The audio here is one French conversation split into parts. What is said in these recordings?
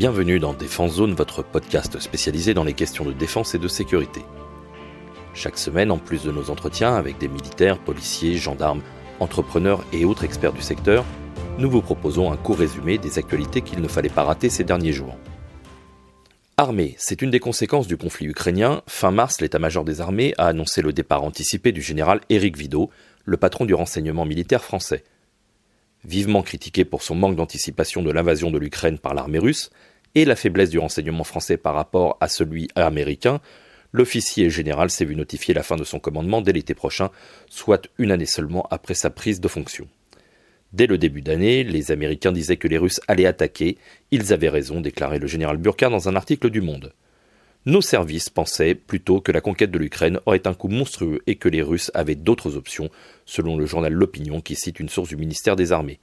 Bienvenue dans Défense Zone, votre podcast spécialisé dans les questions de défense et de sécurité. Chaque semaine, en plus de nos entretiens avec des militaires, policiers, gendarmes, entrepreneurs et autres experts du secteur, nous vous proposons un court résumé des actualités qu'il ne fallait pas rater ces derniers jours. Armée, c'est une des conséquences du conflit ukrainien. Fin mars, l'état-major des armées a annoncé le départ anticipé du général Éric Vidot, le patron du renseignement militaire français. Vivement critiqué pour son manque d'anticipation de l'invasion de l'Ukraine par l'armée russe, et la faiblesse du renseignement français par rapport à celui américain, l'officier général s'est vu notifier la fin de son commandement dès l'été prochain, soit une année seulement après sa prise de fonction. Dès le début d'année, les Américains disaient que les Russes allaient attaquer. Ils avaient raison, déclarait le général Burkhardt dans un article du Monde. Nos services pensaient plutôt que la conquête de l'Ukraine aurait un coût monstrueux et que les Russes avaient d'autres options, selon le journal L'Opinion qui cite une source du ministère des Armées.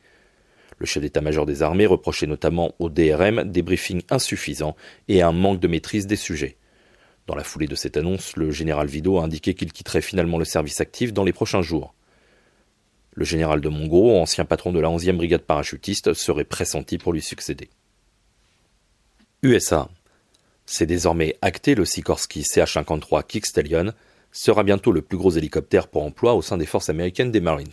Le chef d'état-major des armées reprochait notamment au DRM des briefings insuffisants et un manque de maîtrise des sujets. Dans la foulée de cette annonce, le général Vido a indiqué qu'il quitterait finalement le service actif dans les prochains jours. Le général de Mongro, ancien patron de la 11e brigade parachutiste, serait pressenti pour lui succéder. USA. C'est désormais acté, le Sikorsky CH-53 Kick Stallion sera bientôt le plus gros hélicoptère pour emploi au sein des forces américaines des Marines.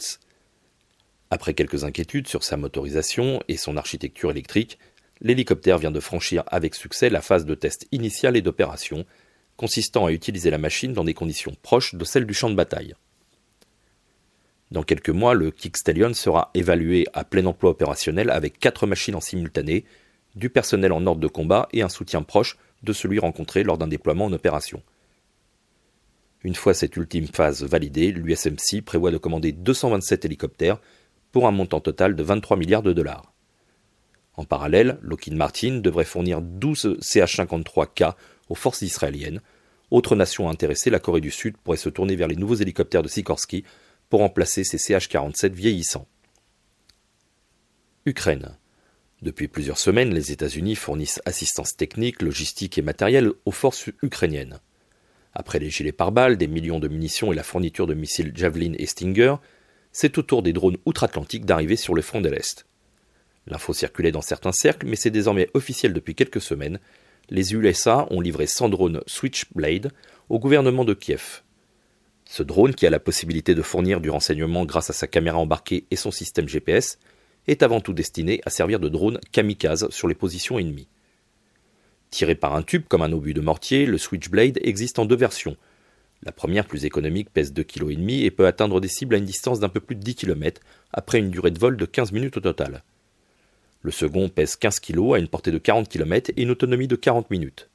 Après quelques inquiétudes sur sa motorisation et son architecture électrique, l'hélicoptère vient de franchir avec succès la phase de test initial et d'opération, consistant à utiliser la machine dans des conditions proches de celles du champ de bataille. Dans quelques mois, le Kick Stallion sera évalué à plein emploi opérationnel avec quatre machines en simultané, du personnel en ordre de combat et un soutien proche de celui rencontré lors d'un déploiement en opération. Une fois cette ultime phase validée, l'USMC prévoit de commander 227 hélicoptères pour un montant total de 23 milliards de dollars. En parallèle, Lockheed Martin devrait fournir 12 CH-53K aux forces israéliennes. Autre nation intéressée, la Corée du Sud pourrait se tourner vers les nouveaux hélicoptères de Sikorsky pour remplacer ces CH-47 vieillissants. Ukraine. Depuis plusieurs semaines, les États-Unis fournissent assistance technique, logistique et matérielle aux forces ukrainiennes. Après les gilets pare-balles, des millions de munitions et la fourniture de missiles Javelin et Stinger, c'est au tour des drones outre-Atlantique d'arriver sur le front de l'Est. L'info circulait dans certains cercles, mais c'est désormais officiel depuis quelques semaines. Les USA ont livré 100 drones Switchblade au gouvernement de Kiev. Ce drone, qui a la possibilité de fournir du renseignement grâce à sa caméra embarquée et son système GPS, est avant tout destiné à servir de drone kamikaze sur les positions ennemies. Tiré par un tube comme un obus de mortier, le Switchblade existe en deux versions, la première, plus économique, pèse 2,5 kg et peut atteindre des cibles à une distance d'un peu plus de 10 km, après une durée de vol de 15 minutes au total. Le second pèse 15 kg à une portée de 40 km et une autonomie de 40 minutes.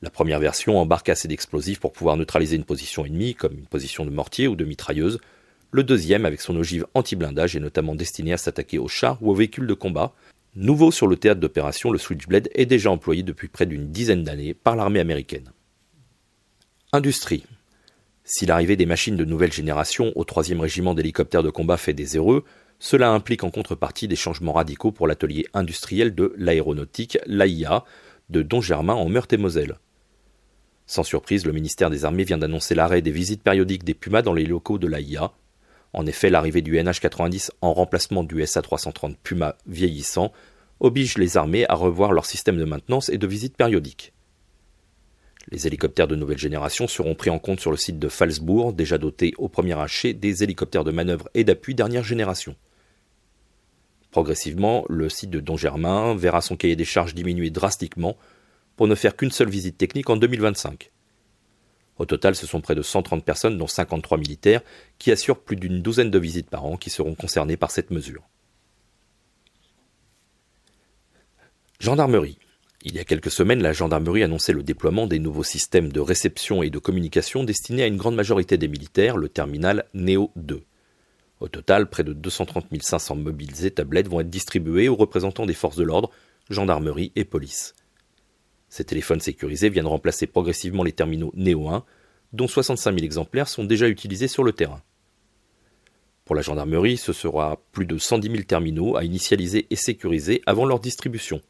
La première version embarque assez d'explosifs pour pouvoir neutraliser une position ennemie, comme une position de mortier ou de mitrailleuse. Le deuxième, avec son ogive anti-blindage, est notamment destiné à s'attaquer aux chars ou aux véhicules de combat. Nouveau sur le théâtre d'opération, le Switchblade est déjà employé depuis près d'une dizaine d'années par l'armée américaine. Industrie. Si l'arrivée des machines de nouvelle génération au 3e régiment d'hélicoptères de combat fait des heureux, cela implique en contrepartie des changements radicaux pour l'atelier industriel de l'aéronautique, l'AIA, de Dongermain en Meurthe-et-Moselle. Sans surprise, le ministère des Armées vient d'annoncer l'arrêt des visites périodiques des Pumas dans les locaux de l'AIA. En effet, l'arrivée du NH-90 en remplacement du SA-330 Puma vieillissant oblige les armées à revoir leur système de maintenance et de visite périodiques. Les hélicoptères de nouvelle génération seront pris en compte sur le site de Falsbourg, déjà doté au premier achet des hélicoptères de manœuvre et d'appui dernière génération. Progressivement, le site de Dongermain verra son cahier des charges diminuer drastiquement pour ne faire qu'une seule visite technique en 2025. Au total, ce sont près de 130 personnes, dont 53 militaires, qui assurent plus d'une douzaine de visites par an qui seront concernées par cette mesure. Gendarmerie. Il y a quelques semaines, la gendarmerie annonçait le déploiement des nouveaux systèmes de réception et de communication destinés à une grande majorité des militaires, le terminal Neo 2. Au total, près de 230 500 mobiles et tablettes vont être distribués aux représentants des forces de l'ordre, gendarmerie et police. Ces téléphones sécurisés viennent remplacer progressivement les terminaux Neo 1, dont 65 000 exemplaires sont déjà utilisés sur le terrain. Pour la gendarmerie, ce sera plus de 110 000 terminaux à initialiser et sécuriser avant leur distribution.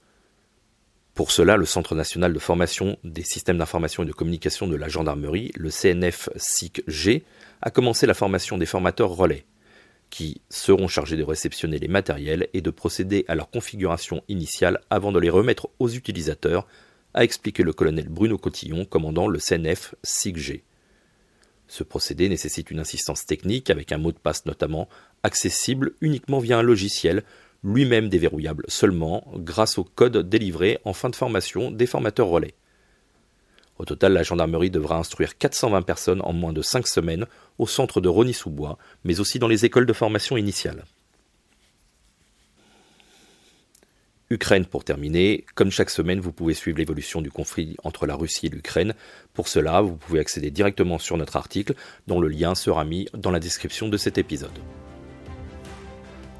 Pour cela, le Centre national de formation des systèmes d'information et de communication de la gendarmerie, le CNF SIC-G, a commencé la formation des formateurs relais. qui seront chargés de réceptionner les matériels et de procéder à leur configuration initiale avant de les remettre aux utilisateurs, a expliqué le colonel Bruno Cotillon, commandant le CNF SIGG. Ce procédé nécessite une assistance technique avec un mot de passe notamment, accessible uniquement via un logiciel, lui-même déverrouillable seulement grâce au code délivré en fin de formation des formateurs relais. Au total, la gendarmerie devra instruire 420 personnes en moins de 5 semaines au centre de Rony-sous-Bois, mais aussi dans les écoles de formation initiale. Ukraine pour terminer. Comme chaque semaine, vous pouvez suivre l'évolution du conflit entre la Russie et l'Ukraine. Pour cela, vous pouvez accéder directement sur notre article, dont le lien sera mis dans la description de cet épisode.